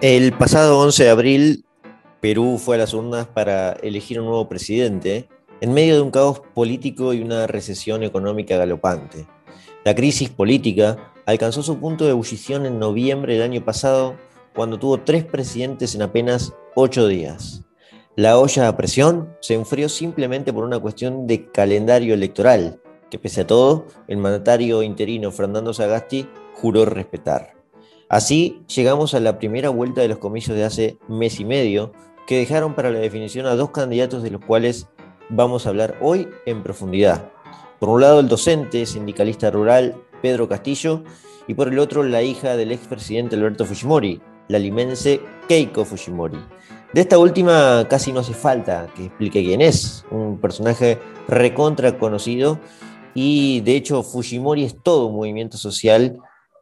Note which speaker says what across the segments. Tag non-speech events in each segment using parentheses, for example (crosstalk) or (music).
Speaker 1: El pasado 11 de abril, Perú fue a las urnas para elegir un nuevo presidente en medio de un caos político y una recesión económica galopante. La crisis política alcanzó su punto de ebullición en noviembre del año pasado, cuando tuvo tres presidentes en apenas ocho días. La olla a presión se enfrió simplemente por una cuestión de calendario electoral, que pese a todo, el mandatario interino Fernando Sagasti juró respetar. Así llegamos a la primera vuelta de los comicios de hace mes y medio, que dejaron para la definición a dos candidatos de los cuales vamos a hablar hoy en profundidad. Por un lado, el docente sindicalista rural Pedro Castillo y por el otro, la hija del expresidente Alberto Fujimori, la limense Keiko Fujimori. De esta última casi no hace falta que explique quién es, un personaje recontra conocido y de hecho Fujimori es todo un movimiento social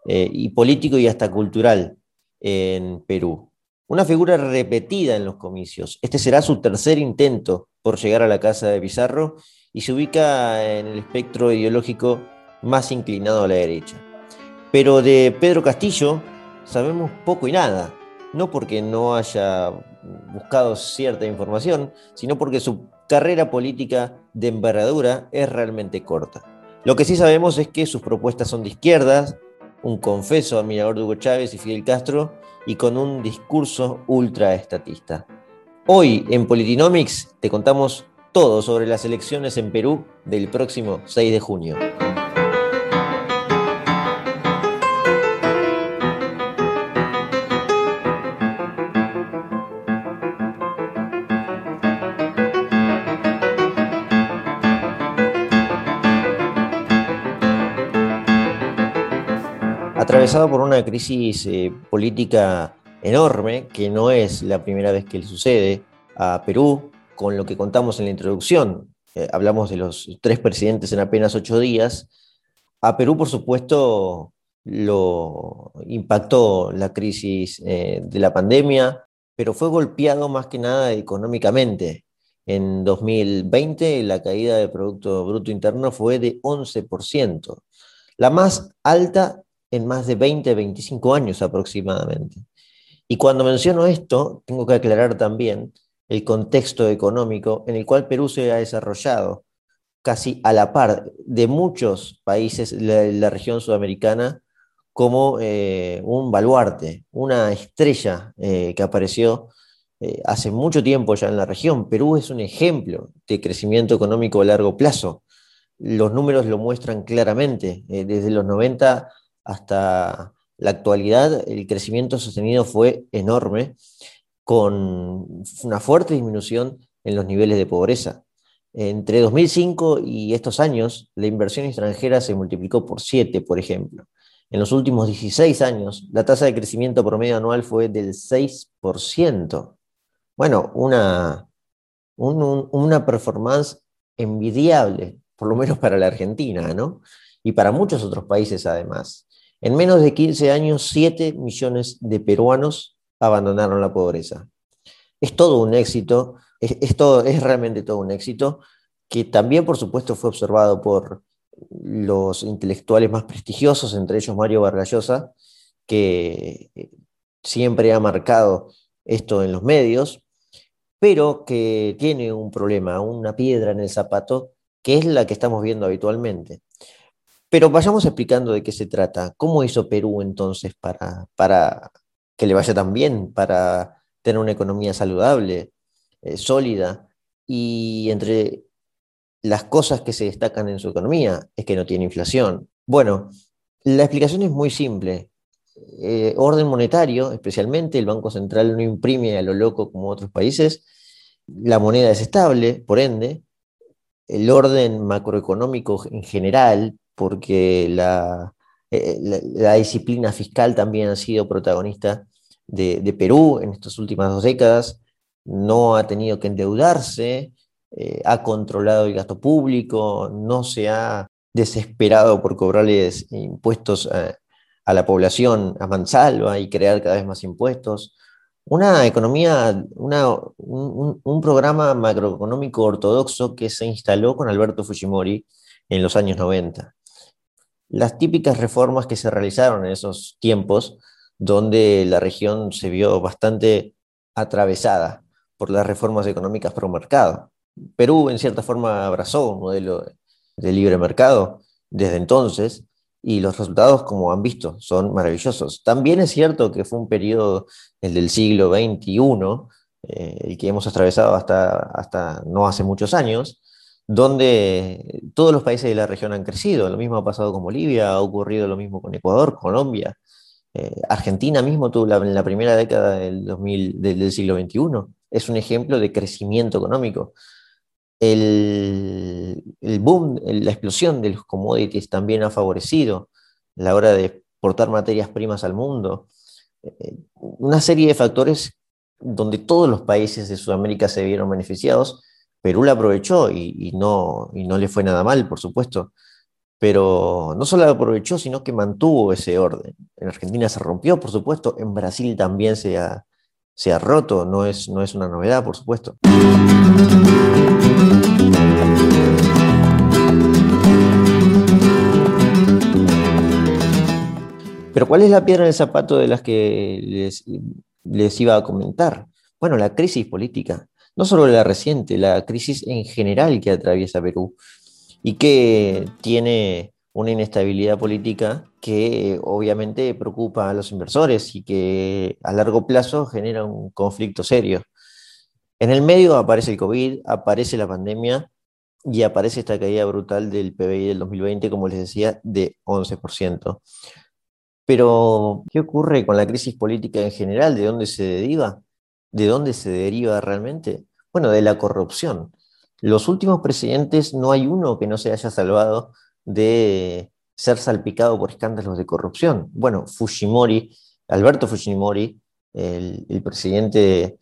Speaker 1: eh, y político y hasta cultural en Perú. Una figura repetida en los comicios. Este será su tercer intento por llegar a la casa de Pizarro y se ubica en el espectro ideológico más inclinado a la derecha. Pero de Pedro Castillo sabemos poco y nada, no porque no haya buscado cierta información, sino porque su carrera política de envergadura es realmente corta. Lo que sí sabemos es que sus propuestas son de izquierdas, un confeso admirador de Hugo Chávez y Fidel Castro, y con un discurso ultra estatista. Hoy en Politinomics te contamos todo sobre las elecciones en Perú del próximo 6 de junio. Atravesado por una crisis eh, política enorme, que no es la primera vez que le sucede a Perú, con lo que contamos en la introducción. Eh, hablamos de los tres presidentes en apenas ocho días. A Perú, por supuesto, lo impactó la crisis eh, de la pandemia, pero fue golpeado más que nada económicamente. En 2020 la caída del Producto Bruto Interno fue de 11%, la más alta en más de 20, 25 años aproximadamente. Y cuando menciono esto, tengo que aclarar también el contexto económico en el cual Perú se ha desarrollado casi a la par de muchos países de la, región sudamericana como eh, un baluarte, una estrella eh, que apareció eh, hace mucho tiempo ya en la región. Perú es un ejemplo de crecimiento económico a largo plazo. Los números lo muestran claramente. desde los 90 hasta la actualidad el crecimiento sostenido fue enorme, con una fuerte disminución en los niveles de pobreza. Entre 2005 y estos años, la inversión extranjera se multiplicó por 7, por ejemplo. En los últimos 16 años, la tasa de crecimiento promedio anual fue del 6%. Bueno, una, una performance envidiable, por lo menos para la Argentina, ¿no? Y para muchos otros países además. En menos de 15 años, 7 millones de peruanos abandonaron la pobreza. Es todo un éxito, es, es realmente todo un éxito, que también, por supuesto, fue observado por los intelectuales más prestigiosos, entre ellos Mario Vargallosa, que eh, siempre ha marcado esto en los medios, pero que tiene un problema, una piedra en el zapato, que es la que estamos viendo habitualmente. Pero vayamos explicando de qué se trata. ¿Cómo hizo Perú entonces para, para que le vaya tan bien, para tener una economía saludable, eh, sólida? Y entre las cosas que se destacan en su economía es que no tiene inflación. Bueno, la explicación es muy simple. Eh, orden monetario, especialmente, el Banco Central no imprime a lo loco como otros países, la moneda es estable, por ende, el orden macroeconómico en general, porque eh, la, disciplina fiscal también ha sido protagonista de, Perú en estas últimas dos décadas, no ha tenido que endeudarse, eh, ha controlado el gasto público, no se ha desesperado por cobrarles impuestos a, la población a mansalva y crear cada vez más impuestos. Una economía, un, un, programa macroeconómico ortodoxo que se instaló con Alberto Fujimori en los años 90 las típicas reformas que se realizaron en esos tiempos donde la región se vio bastante atravesada por las reformas económicas pro mercado. Perú, en cierta forma, abrazó un modelo de libre mercado desde entonces y los resultados, como han visto, son maravillosos. También es cierto que fue un periodo, el del siglo XXI, eh, el que hemos atravesado hasta, hasta no hace muchos años, donde todos los países de la región han crecido. Lo mismo ha pasado con Bolivia, ha ocurrido lo mismo con Ecuador, Colombia. Eh, Argentina mismo tuvo en la primera década del, 2000, del, siglo XXI. Es un ejemplo de crecimiento económico. El, el boom, la explosión de los commodities también ha favorecido la hora de exportar materias primas al mundo. Eh, una serie de factores donde todos los países de Sudamérica se vieron beneficiados Perú la aprovechó y, no, le fue nada mal, por supuesto. Pero no solo la aprovechó, sino que mantuvo ese orden. En Argentina se rompió, por supuesto. En Brasil también se ha, roto. No es, no es una novedad, por supuesto. Pero ¿cuál es la piedra en el zapato de las que les, les iba a comentar? Bueno, la crisis política no solo la reciente, la crisis en general que atraviesa Perú y que tiene una inestabilidad política que obviamente preocupa a los inversores y que a largo plazo genera un conflicto serio. En el medio aparece el COVID, aparece la pandemia y aparece esta caída brutal del PBI del 2020, como les decía, de 11%. Pero, ¿qué ocurre con la crisis política en general? ¿De dónde se deriva? ¿De dónde se deriva realmente? Bueno, de la corrupción. Los últimos presidentes no hay uno que no se haya salvado de ser salpicado por escándalos de corrupción. Bueno, Fujimori, Alberto Fujimori, el, presidente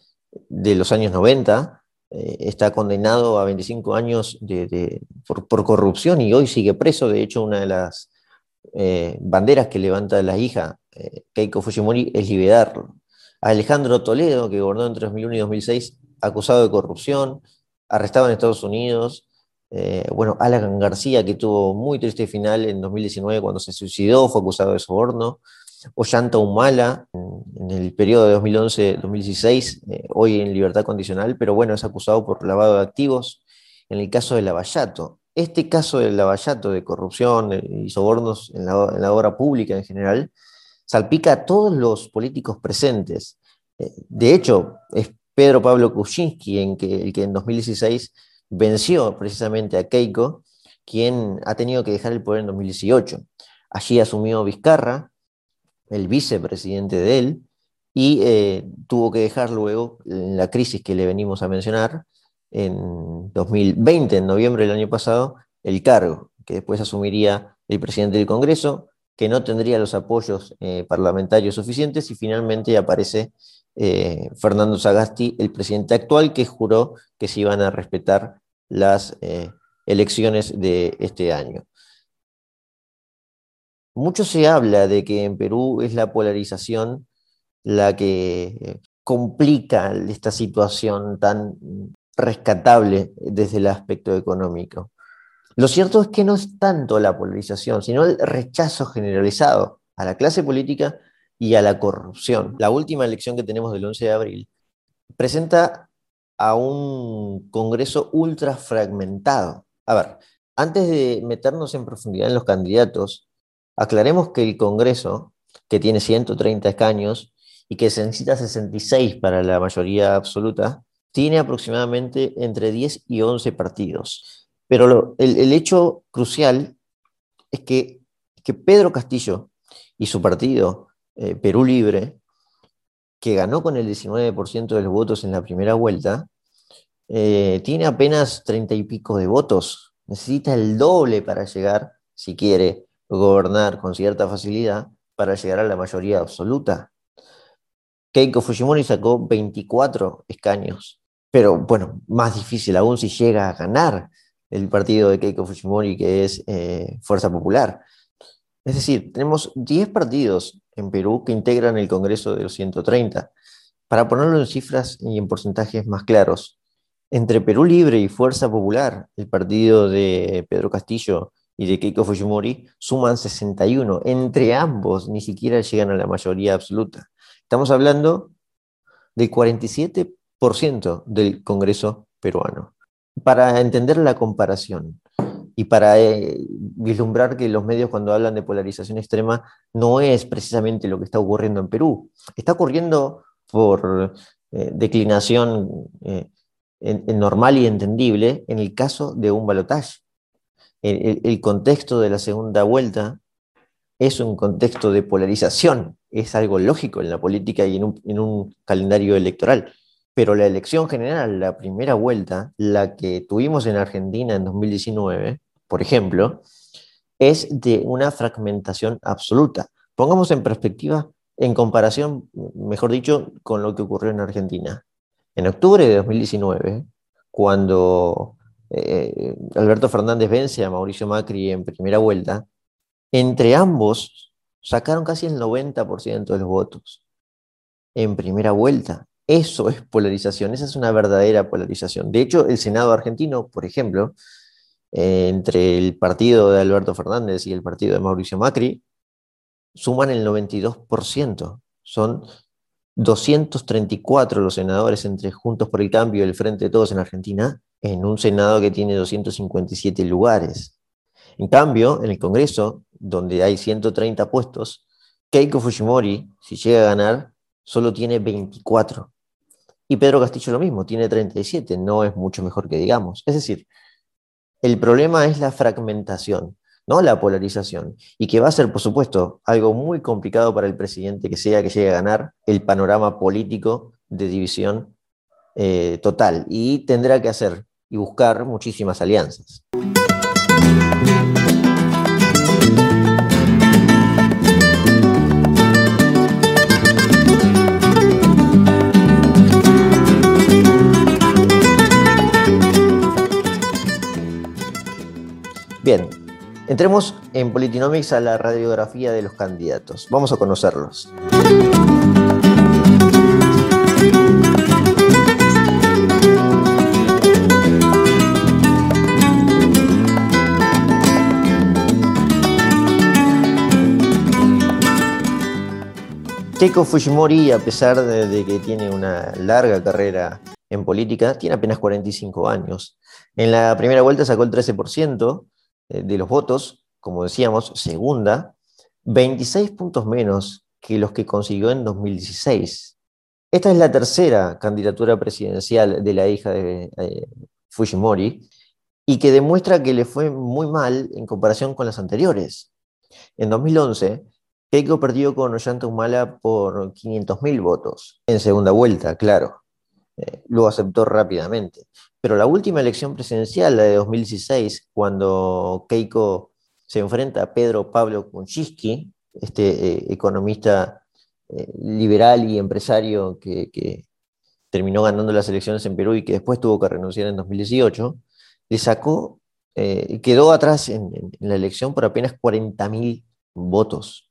Speaker 1: de los años 90, eh, está condenado a 25 años por, corrupción y hoy sigue preso. De hecho, una de las eh, banderas que levanta la hija, eh, Keiko Fujimori, es liberarlo. Alejandro Toledo, que gobernó entre 2001 y 2006, acusado de corrupción, arrestado en Estados Unidos. Eh, bueno, Alan García, que tuvo muy triste final en 2019 cuando se suicidó, fue acusado de soborno. Ollanta Humala, en el periodo de 2011-2016, eh, hoy en libertad condicional, pero bueno, es acusado por lavado de activos. En el caso de Lavallato, este caso del Lavallato, de corrupción y sobornos en la, en la obra pública en general, salpica a todos los políticos presentes. Eh, de hecho, es Pedro Pablo Kuczynski, que, el que en 2016 venció precisamente a Keiko, quien ha tenido que dejar el poder en 2018. Allí asumió Vizcarra, el vicepresidente de él, y eh, tuvo que dejar luego, la crisis que le venimos a mencionar, en 2020, en noviembre del año pasado, el cargo, que después asumiría el presidente del Congreso, que no tendría los apoyos eh, parlamentarios suficientes y finalmente aparece eh, Fernando Sagasti, el presidente actual, que juró que se iban a respetar las eh, elecciones de este año. Mucho se habla de que en Perú es la polarización la que complica esta situación tan rescatable desde el aspecto económico. Lo cierto es que no es tanto la polarización, sino el rechazo generalizado a la clase política y a la corrupción. La última elección que tenemos del 11 de abril presenta a un Congreso ultra fragmentado. A ver, antes de meternos en profundidad en los candidatos, aclaremos que el Congreso, que tiene 130 escaños y que se necesita 66 para la mayoría absoluta, tiene aproximadamente entre 10 y 11 partidos. Pero el, hecho crucial es que, que Pedro Castillo y su partido eh, Perú Libre, que ganó con el 19% de los votos en la primera vuelta, eh, tiene apenas 30 y pico de votos. Necesita el doble para llegar, si quiere gobernar con cierta facilidad, para llegar a la mayoría absoluta. Keiko Fujimori sacó 24 escaños, pero bueno, más difícil aún si llega a ganar el partido de Keiko Fujimori, que es eh, Fuerza Popular. Es decir, tenemos 10 partidos en Perú que integran el Congreso de los 130. Para ponerlo en cifras y en porcentajes más claros, entre Perú Libre y Fuerza Popular, el partido de Pedro Castillo y de Keiko Fujimori suman 61. Entre ambos ni siquiera llegan a la mayoría absoluta. Estamos hablando del 47% del Congreso peruano. Para entender la comparación y para eh, vislumbrar que los medios cuando hablan de polarización extrema no es precisamente lo que está ocurriendo en Perú. Está ocurriendo por eh, declinación eh, normal y entendible en el caso de un balotaje el, contexto de la segunda vuelta es un contexto de polarización, es algo lógico en la política y en en un, calendario electoral. Pero la elección general, la primera vuelta, la que tuvimos en Argentina en 2019, por ejemplo, es de una fragmentación absoluta. Pongamos en perspectiva, en comparación, mejor dicho, con lo que ocurrió en Argentina. En octubre de 2019, cuando eh, Alberto Fernández vence a Mauricio Macri en primera vuelta, entre ambos sacaron casi el 90% de los votos en primera vuelta. Eso es polarización, esa es una verdadera polarización. De hecho, el Senado argentino, por ejemplo, eh, entre el partido de Alberto Fernández y el partido de Mauricio Macri, suman el 92%. Son 234 los senadores entre Juntos por el Cambio y el Frente de Todos en Argentina, en un Senado que tiene 257 lugares. En cambio, en el Congreso, donde hay 130 puestos, Keiko Fujimori, si llega a ganar, solo tiene 24. Y Pedro Castillo lo mismo, tiene 37, no es mucho mejor que digamos. Es decir, el problema es la fragmentación, no la polarización, y que va a ser, por supuesto, algo muy complicado para el presidente que sea que llegue a ganar el panorama político de división eh, total, y tendrá que hacer y buscar muchísimas alianzas. Bien, entremos en Politinomics a la radiografía de los candidatos. Vamos a conocerlos. Keiko Fujimori, a pesar de, que tiene una larga carrera en política, tiene apenas 45 años. En la primera vuelta sacó el 13% eh, de los votos, como decíamos, segunda, 26 puntos menos que los que consiguió en 2016. Esta es la tercera candidatura presidencial de la hija de eh, Fujimori y que demuestra que le fue muy mal en comparación con las anteriores. En 2011, Keiko perdió con Ollanta Humala por 500.000 votos, en segunda vuelta, claro. Eh, lo aceptó rápidamente. Pero la última elección presidencial, la de 2016, cuando Keiko se enfrenta a Pedro Pablo Kuczynski, este eh, economista eh, liberal y empresario que, terminó ganando las elecciones en Perú y que después tuvo que renunciar en 2018, le sacó, quedó atrás en, en, la elección por apenas 40.000 votos.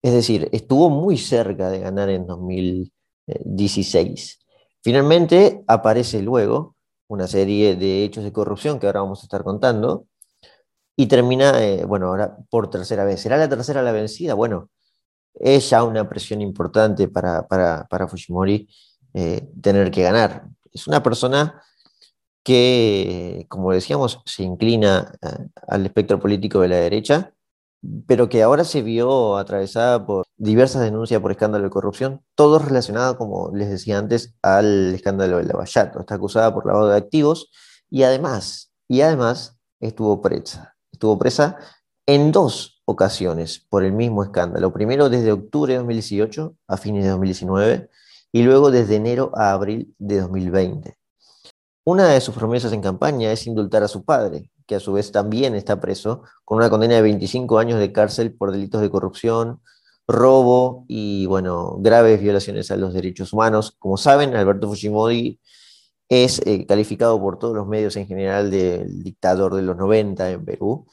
Speaker 1: Es decir, estuvo muy cerca de ganar en 2016. Finalmente aparece luego una serie de hechos de corrupción que ahora vamos a estar contando y termina, eh, bueno, ahora por tercera vez. ¿Será la tercera la vencida? Bueno, es ya una presión importante para, para, Fujimori eh, tener que ganar. Es una persona que, como decíamos, se inclina eh, al espectro político de la derecha pero que ahora se vio atravesada por diversas denuncias por escándalo de corrupción, todo relacionado, como les decía antes, al escándalo del Lavallato. Está acusada por lavado de activos y además, y además estuvo presa. Estuvo presa en dos ocasiones por el mismo escándalo. Primero desde octubre de 2018 a fines de 2019 y luego desde enero a abril de 2020. Una de sus promesas en campaña es indultar a su padre, que a su vez también está preso, con una condena de 25 años de cárcel por delitos de corrupción, robo y, bueno, graves violaciones a los derechos humanos. Como saben, Alberto Fujimori es eh, calificado por todos los medios en general del dictador de los 90 en Perú.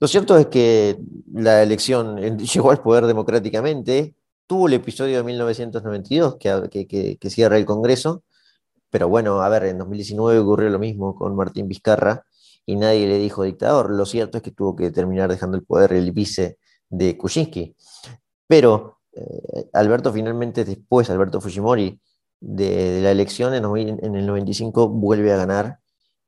Speaker 1: Lo cierto es que la elección (laughs) llegó al poder democráticamente, tuvo el episodio de 1992 que, que cierra el Congreso, pero bueno, a ver, en 2019 ocurrió lo mismo con Martín Vizcarra, y nadie le dijo dictador. Lo cierto es que tuvo que terminar dejando el poder el vice de Kuczynski. Pero eh, Alberto finalmente después, Alberto Fujimori, de, la elección en, el 95 vuelve a ganar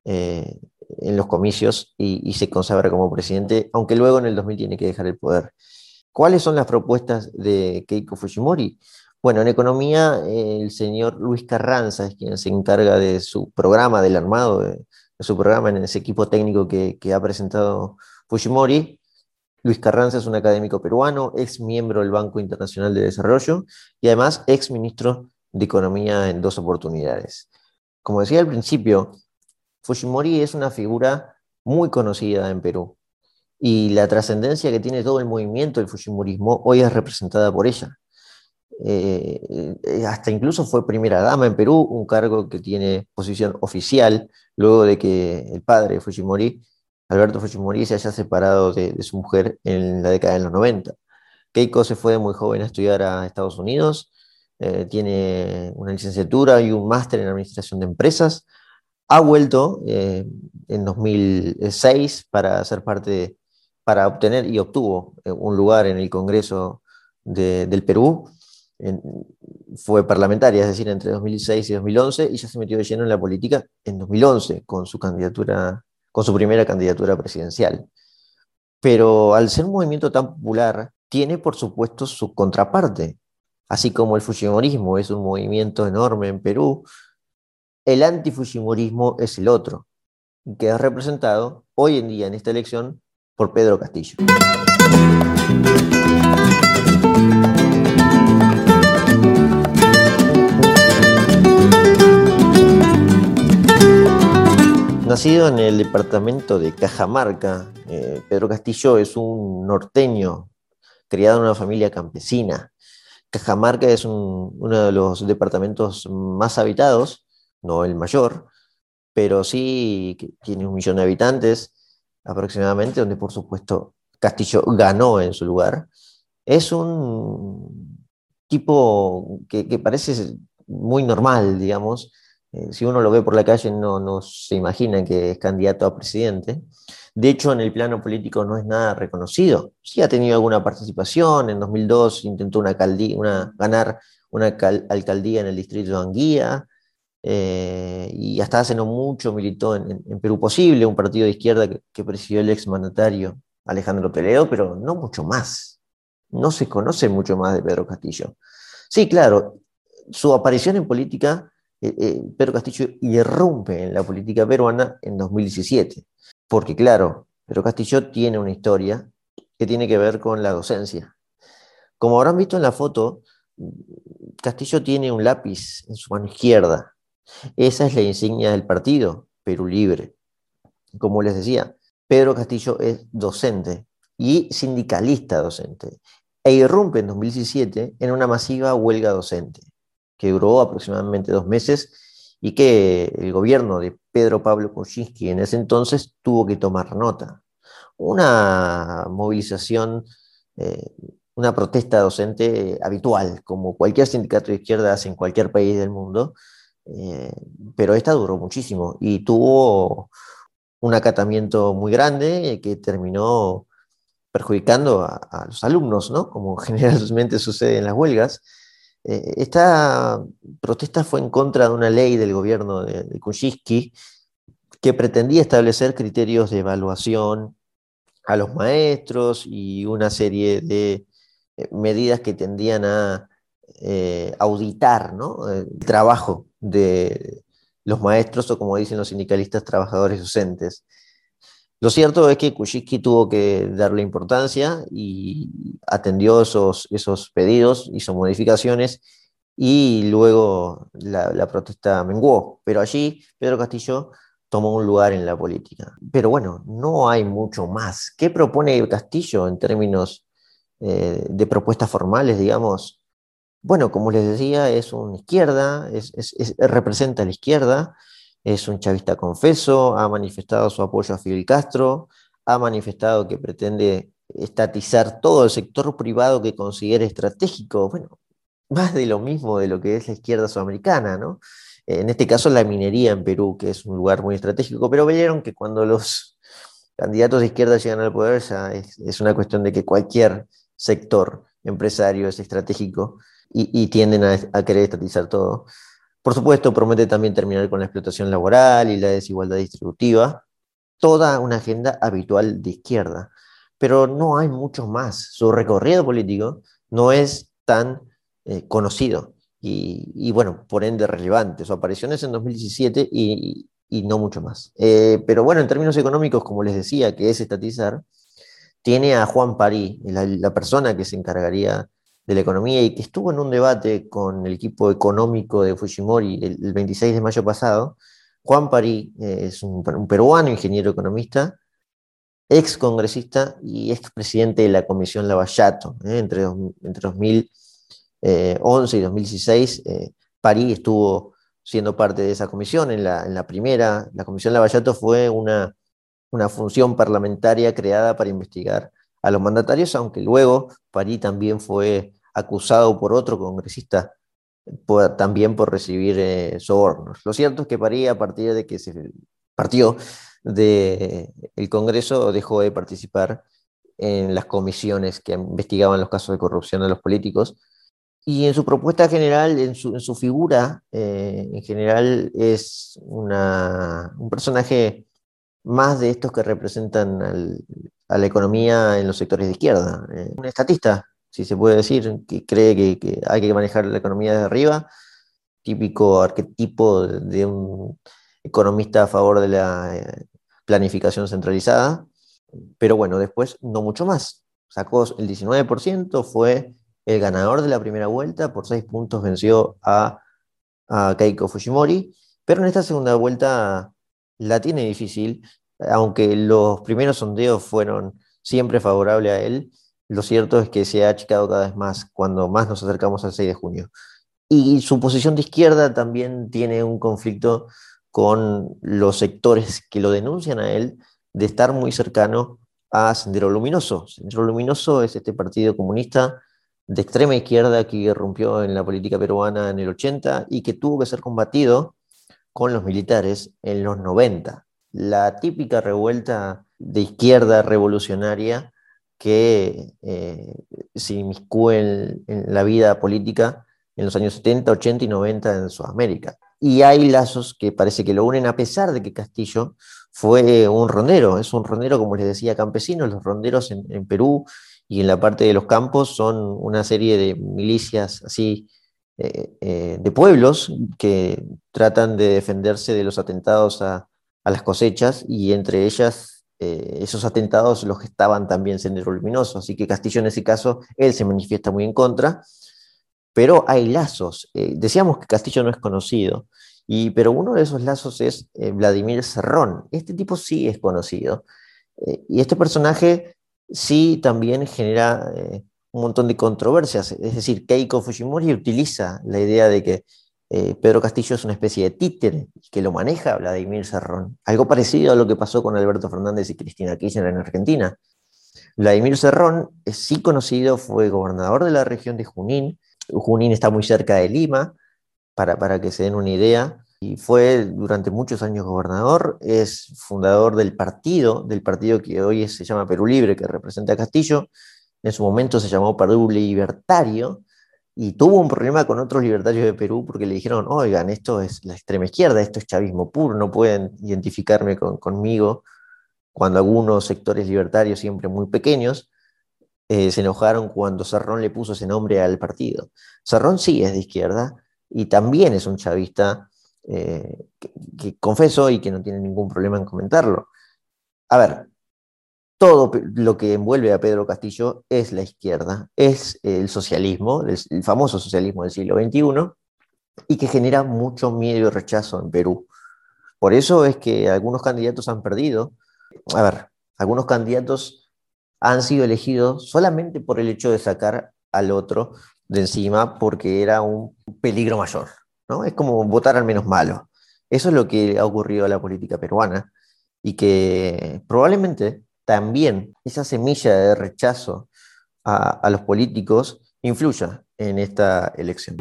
Speaker 1: eh, en los comicios y, se consagra como presidente, aunque luego en el 2000 tiene que dejar el poder. ¿Cuáles son las propuestas de Keiko Fujimori? Bueno, en economía el señor Luis Carranza es quien se encarga de su programa del armado, su programa en ese equipo técnico que, que ha presentado Fujimori. Luis Carranza es un académico peruano, ex miembro del Banco Internacional de Desarrollo y además ex ministro de Economía en dos oportunidades. Como decía al principio, Fujimori es una figura muy conocida en Perú y la trascendencia que tiene todo el movimiento del Fujimorismo hoy es representada por ella. Eh, eh, hasta incluso fue primera dama en Perú, un cargo que tiene posición oficial luego de que el padre Fujimori Alberto Fujimori se haya separado de, su mujer en la década de los 90. Keiko se fue muy joven a estudiar a Estados Unidos, eh, tiene una licenciatura y un máster en administración de empresas. Ha vuelto eh, en 2006 para ser parte, para obtener y obtuvo eh, un lugar en el Congreso del Perú. Fue parlamentaria, es decir, entre 2006 y 2011, y ya se metió de lleno en la política en 2011 con su candidatura con su primera candidatura presidencial. Pero al ser un movimiento tan popular, tiene por supuesto su contraparte. Así como el fujimorismo es un movimiento enorme en Perú, el antifujimorismo es el otro, que es representado hoy en día en esta elección por Pedro Castillo. Nacido en el departamento de Cajamarca, eh, Pedro Castillo es un norteño criado en una familia campesina. Cajamarca es uno de los departamentos más habitados, no el mayor, pero sí tiene un millón de habitantes aproximadamente, donde por supuesto Castillo ganó en su lugar. Es un tipo que, que parece muy normal, digamos, eh, si uno lo ve por la calle no, no se imagina que es candidato a presidente. De hecho, en el plano político no es nada reconocido. Sí ha tenido alguna participación. En 2002 intentó una, ganar una alcaldía en el distrito de Anguía. Eh, y hasta hace no mucho militó en, Perú Posible, un partido de izquierda que, que presidió el exmandatario Alejandro Toledo, pero no mucho más. No se conoce mucho más de Pedro Castillo. Sí, claro, su aparición en política eh, eh, Pedro Castillo irrumpe en la política peruana en 2017, porque claro, Pedro Castillo tiene una historia que tiene que ver con la docencia. Como habrán visto en la foto, Castillo tiene un lápiz en su mano izquierda. Esa es la insignia del partido, Perú Libre. Como les decía, Pedro Castillo es docente y sindicalista docente e irrumpe en 2017 en una masiva huelga docente que duró aproximadamente dos meses y que el gobierno de Pedro Pablo Kuczynski en ese entonces tuvo que tomar nota. Una movilización, eh, una protesta docente habitual, como cualquier sindicato de izquierda hace en cualquier país del mundo, eh, pero esta duró muchísimo y tuvo un acatamiento muy grande que terminó perjudicando a, a los alumnos, ¿no? como (laughs) generalmente sucede en las huelgas, eh, esta protesta fue en contra de una ley del gobierno de, de que pretendía establecer criterios de evaluación a los maestros y una serie de eh, medidas que tendían a eh, auditar el trabajo de los maestros o como dicen los sindicalistas, trabajadores docentes. Lo cierto es que Kuczynski tuvo que darle importancia y atendió esos, esos pedidos, hizo modificaciones y luego la, protesta menguó. Pero allí Pedro Castillo tomó un lugar en la política. Pero bueno, no hay mucho más. ¿Qué propone Castillo en términos eh, de propuestas formales, digamos? Bueno, como les decía, es una izquierda, representa a la izquierda, es un chavista confeso, ha manifestado su apoyo a Fidel Castro, ha manifestado que pretende estatizar todo el sector privado que considere estratégico. Bueno, más de lo mismo de lo que es la izquierda sudamericana, ¿no? en este caso la minería en Perú, que es un lugar muy estratégico, pero vieron que cuando los candidatos de izquierda llegan al poder ya es, una cuestión de que cualquier sector empresario es estratégico y, tienden a, querer estatizar todo. Por supuesto, promete también terminar con la explotación laboral y la desigualdad distributiva, toda una agenda habitual de izquierda, pero no hay mucho más. Su recorrido político no es tan eh, conocido y, bueno, por ende relevante. Su aparición es en 2017 y, no mucho más. Eh, pero bueno, en términos económicos, como les decía, que es estatizar, tiene a Juan París, la, persona que se encargaría de la economía y que estuvo en un debate con el equipo económico de Fujimori el, 26 de mayo pasado. Juan París eh, es un, peruano, ingeniero economista, ex congresista y ex presidente de la Comisión Lavallato eh, entre, entre 2000 2011 eh, y 2016, eh, París estuvo siendo parte de esa comisión. En la, primera, la Comisión Lavallato fue una, una función parlamentaria creada para investigar a los mandatarios, aunque luego París también fue acusado por otro congresista también por recibir eh, sobornos. Lo cierto es que París, a partir de que se partió del el Congreso, dejó de participar en las comisiones que investigaban los casos de corrupción de los políticos y en su propuesta general, en su, en su figura, eh, en general es una, un personaje más de estos que representan a la economía en los sectores de izquierda. Eh, un estatista, si se puede decir, que cree que, hay que manejar la economía desde arriba, típico arquetipo de un economista a favor de la eh, planificación centralizada. Pero bueno, después no mucho más. Sacó el 19%, fue el ganador de la primera vuelta, por seis puntos venció a, Keiko Fujimori, pero en esta segunda vuelta la tiene difícil, aunque los primeros sondeos fueron siempre favorables a él, lo cierto es que se ha achicado cada vez más cuando más nos acercamos al 6 de junio. Y su posición de izquierda también tiene un conflicto con los sectores que lo denuncian a él de estar muy cercano a Sendero Luminoso. Sendero Luminoso es este partido comunista de extrema izquierda que irrumpió en la política peruana en el 80 y que tuvo que ser combatido con los militares en los 90. La típica revuelta de izquierda revolucionaria que eh, se inmiscuye en, la vida política en los años 70, 80 y 90 en Sudamérica. Y hay lazos que parece que lo unen a pesar de que Castillo fue un rondero, es un rondero, como les decía, campesino, los ronderos en, en Perú y en la parte de los campos son una serie de milicias así eh, eh, de pueblos que tratan de defenderse de los atentados a, las cosechas y entre ellas eh, esos atentados los que estaban también Sendero Luminoso, así que Castillo en ese caso, él se manifiesta muy en contra, pero hay lazos. decíamos que Castillo no es conocido, y, pero uno de esos lazos es Vladimir Serrón. Este tipo sí es conocido. y este personaje sí también genera eh, un montón de controversias. Es decir, Keiko Fujimori utiliza la idea de que eh, Pedro Castillo es una especie de títere que lo maneja Vladimir Serrón. Algo parecido a lo que pasó con Alberto Fernández y Cristina Kirchner en Argentina. Vladimir Serrón es sí conocido, fue gobernador de la región de Junín. Junín está muy cerca de Lima, para, para que se den una idea y fue durante muchos años gobernador, es fundador del partido, del partido que hoy se llama Perú Libre, que representa a Castillo, en su momento se llamó Perú Libertario, y tuvo un problema con otros libertarios de Perú porque le dijeron, oigan, esto es la extrema izquierda, esto es chavismo puro, no pueden identificarme conmigo, cuando algunos sectores libertarios, siempre muy pequeños, eh, se enojaron cuando Serrón le puso ese nombre al partido. Serrón sí es de izquierda y también es un chavista eh, que, confeso y que no tiene ningún problema en comentarlo. A ver, todo lo que envuelve a Pedro Castillo es la izquierda, es el socialismo, el, famoso socialismo del siglo XXI, y que genera mucho miedo y rechazo en Perú. Por eso es que algunos candidatos han perdido. A ver, algunos candidatos han sido elegidos solamente por el hecho de sacar al otro de encima porque era un peligro mayor. Es como votar al menos malo. Eso es lo que ha ocurrido a la política peruana y que probablemente también esa semilla de rechazo a, los políticos influya en esta elección.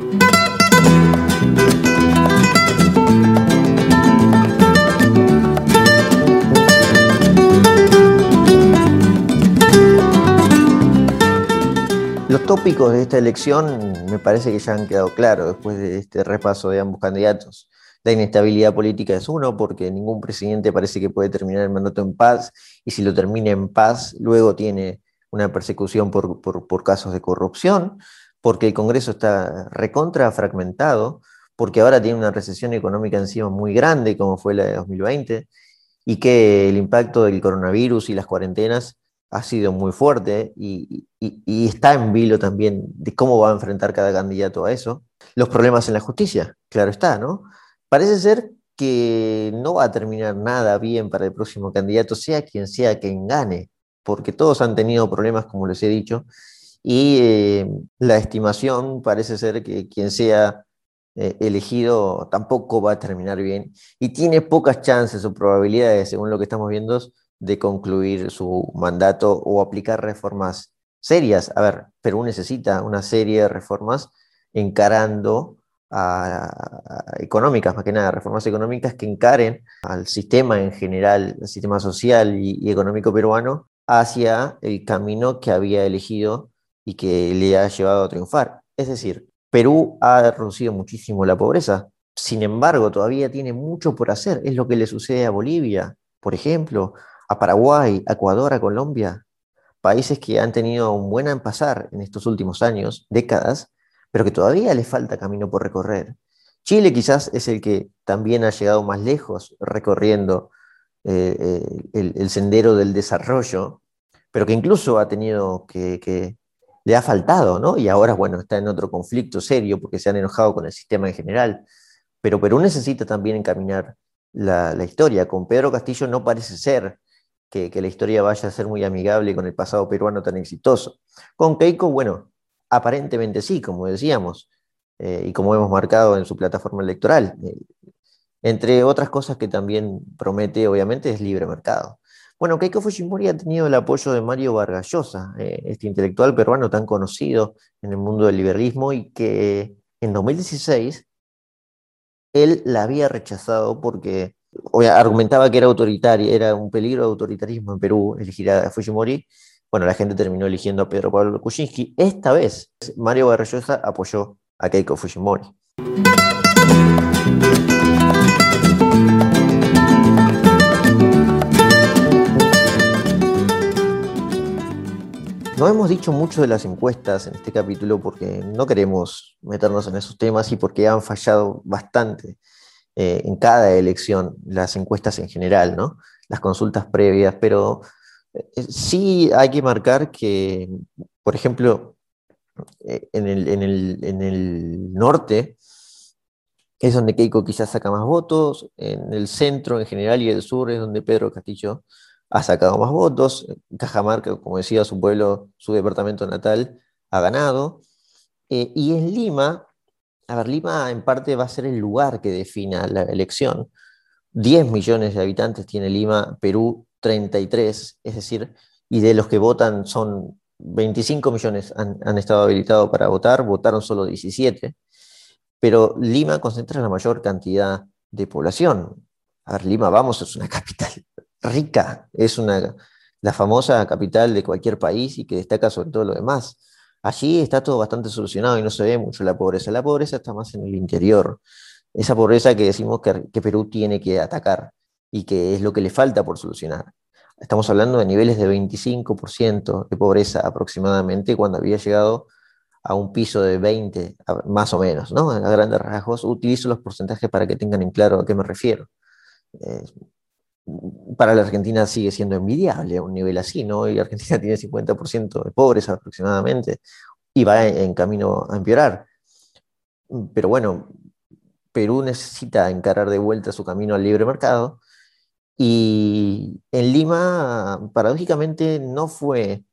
Speaker 1: Los tópicos de esta elección me parece que ya han quedado claros después de este repaso de ambos candidatos. La inestabilidad política es uno, porque ningún presidente parece que puede terminar el mandato en paz, y si lo termina en paz, luego tiene una persecución por, casos de corrupción, porque el Congreso está recontra fragmentado, porque ahora tiene una recesión económica encima muy grande, como fue la de 2020, y que el impacto del coronavirus y las cuarentenas ha sido muy fuerte y, está en vilo también de cómo va a enfrentar cada candidato a eso. Los problemas en la justicia, claro está, ¿no? Parece ser que no va a terminar nada bien para el próximo candidato, sea quien sea quien gane, porque todos han tenido problemas, como les he dicho, y eh, la estimación parece ser que quien sea eh, elegido tampoco va a terminar bien y tiene pocas chances o probabilidades, según lo que estamos viendo, de concluir su mandato o aplicar reformas serias. A ver, Perú necesita una serie de reformas encarando económicas, más que nada, reformas económicas que encaren al sistema en general, el sistema social y, económico peruano, hacia el camino que había elegido y que le ha llevado a triunfar. Es decir, Perú ha reducido muchísimo la pobreza, sin embargo, todavía tiene mucho por hacer. Es lo que le sucede a Bolivia, por ejemplo, a Paraguay, a Ecuador, a Colombia, países que han tenido un buen pasar en estos últimos años, décadas, pero que todavía le falta camino por recorrer. Chile quizás es el que también ha llegado más lejos recorriendo eh, eh, el, sendero del desarrollo, pero que incluso ha tenido que, le ha faltado, ¿no? Y ahora, bueno, está en otro conflicto serio porque se han enojado con el sistema en general. Pero Perú necesita también encaminar la, la historia. Con Pedro Castillo no parece ser que, la historia vaya a ser muy amigable con el pasado peruano tan exitoso. Con Keiko, bueno, aparentemente sí, como decíamos, eh, y como hemos marcado en su plataforma electoral. Eh, entre otras cosas que también promete, obviamente, es libre mercado. Bueno, Keiko Fujimori ha tenido el apoyo de Mario Vargas Llosa, eh, este intelectual peruano tan conocido en el mundo del liberalismo y que en 2016 él la había rechazado porque argumentaba que era autoritario, era un peligro de autoritarismo en Perú elegir a Fujimori. Bueno, la gente terminó eligiendo a Pedro Pablo Kuczynski. Esta vez, Mario Barrellosa apoyó a Keiko Fujimori. No hemos dicho mucho de las encuestas en este capítulo porque no queremos meternos en esos temas y porque han fallado bastante. Eh, en cada elección, las encuestas en general, ¿no? las consultas previas, pero sí hay que marcar que, por ejemplo, eh, en el, norte es donde Keiko quizás saca más votos, en el centro en general y el sur es donde Pedro Castillo ha sacado más votos, Cajamarca, como decía, su pueblo, su departamento natal, ha ganado, y en Lima a ver, Lima en parte va a ser el lugar que defina la elección. 10 millones de habitantes tiene Lima, Perú 33, es decir, y de los que votan son 25 millones han, estado habilitados para votar, votaron solo 17, pero Lima concentra la mayor cantidad de población. A Lima, vamos, es una (laughs) capital rica, es una, la famosa capital de cualquier país y que destaca sobre todo lo demás. Allí está todo bastante solucionado y no se ve mucho la pobreza. La pobreza está más en el interior. Esa pobreza que decimos que, Perú tiene que atacar y que es lo que le falta por solucionar. Estamos hablando de niveles de 25% de pobreza aproximadamente cuando había llegado a un piso de 20, más o menos, ¿no? A grandes rasgos. Utilizo los porcentajes para que tengan en claro a qué me refiero. Eh, para la Argentina sigue siendo envidiable a un nivel así, ¿no? Y Argentina (laughs) tiene 50% de pobres aproximadamente y va en, camino a empeorar. Pero bueno, Perú necesita encarar de vuelta su camino al libre mercado y en Lima, paradójicamente, no fue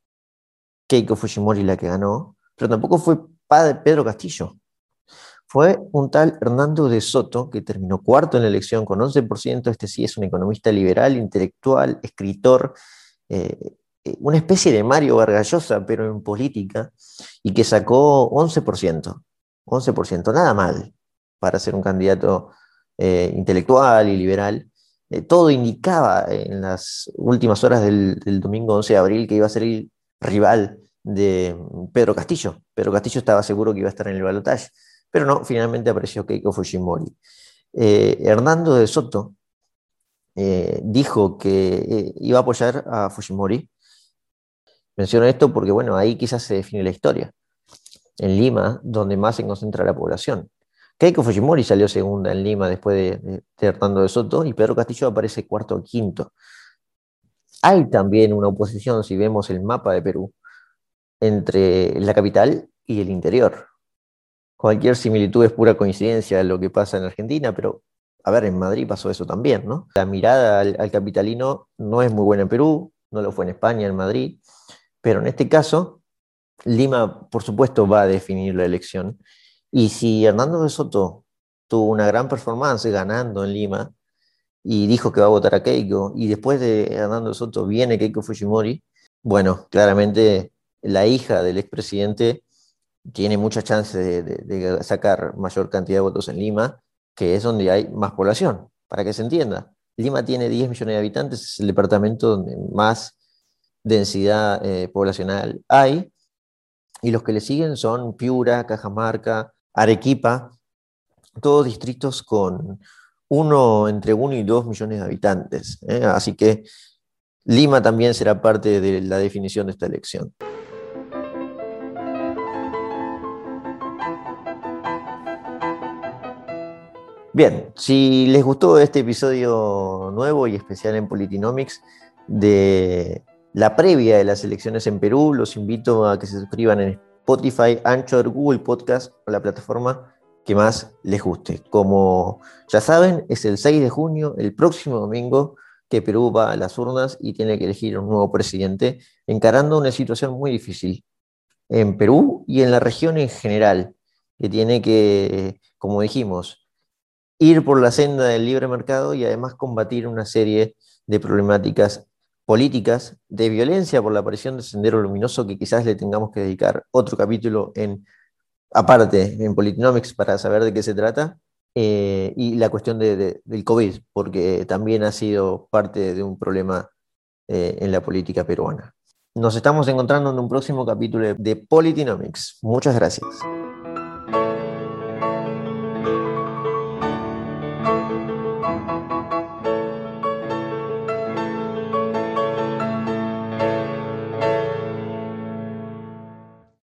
Speaker 1: Keiko Fujimori la que ganó, pero tampoco fue Pedro Castillo fue un tal Hernando de Soto, que terminó cuarto en la elección con 11%. Este sí es un economista liberal, intelectual, escritor, eh, eh, una especie de Mario Vargallosa, pero en política, y que sacó 11%. 11%, nada mal para ser un candidato eh, intelectual y liberal. Todo indicaba en las últimas horas del, domingo 11 de abril que iba a ser el rival de Pedro Castillo. Pedro Castillo estaba seguro que iba a estar en el balotaje, pero no, finalmente apareció Keiko Fujimori. Eh, Hernando de Soto eh, dijo que eh, iba a apoyar a Fujimori. Menciono esto porque, bueno, ahí quizás se define la historia. En Lima, donde más se concentra la población. Keiko Fujimori salió segunda en Lima después de, Hernando de Soto y Pedro Castillo aparece cuarto o quinto. Hay también una oposición, si vemos el mapa de Perú, entre la capital y el interior. Cualquier similitud es pura coincidencia de lo que pasa en Argentina, pero a ver, en Madrid pasó eso también, ¿no? La mirada al, capitalino no es muy buena en Perú, no lo fue en España, en Madrid, pero en este caso, Lima, por supuesto, va a definir la elección. Y si Hernando de Soto tuvo una gran performance ganando en Lima y dijo que va a votar a Keiko, y después de Hernando de Soto viene Keiko Fujimori, bueno, claramente la hija del expresidente tiene mucha chance de sacar mayor cantidad de votos en Lima que es donde hay más población, para que se entienda. Lima tiene 10 millones de habitantes, es el departamento donde más densidad eh, poblacional hay, y los que le siguen son Piura, Cajamarca, Arequipa, todos distritos con uno, entre 1 y 2 millones de habitantes. ¿eh? Así que Lima también será parte de la definición de esta elección. Bien, si les gustó este episodio nuevo y especial en Politinomics de la previa de las elecciones en Perú, los invito a que se suscriban en Spotify, Anchor, Google Podcast o la plataforma que más les guste. Como ya saben, es el 6 de junio, el próximo domingo, que Perú va a las urnas y tiene que elegir un nuevo presidente, encarando una situación muy difícil en Perú y en la región en general, que tiene que, como dijimos, ir por la senda del libre mercado y además combatir una serie de problemáticas políticas de violencia por la aparición del sendero luminoso que quizás le tengamos que dedicar otro capítulo en aparte en Politinomics para saber de qué se trata eh, y la cuestión del COVID porque también ha sido parte de un problema eh, en la política peruana. Nos estamos encontrando en un próximo capítulo de Politinomics. Muchas gracias.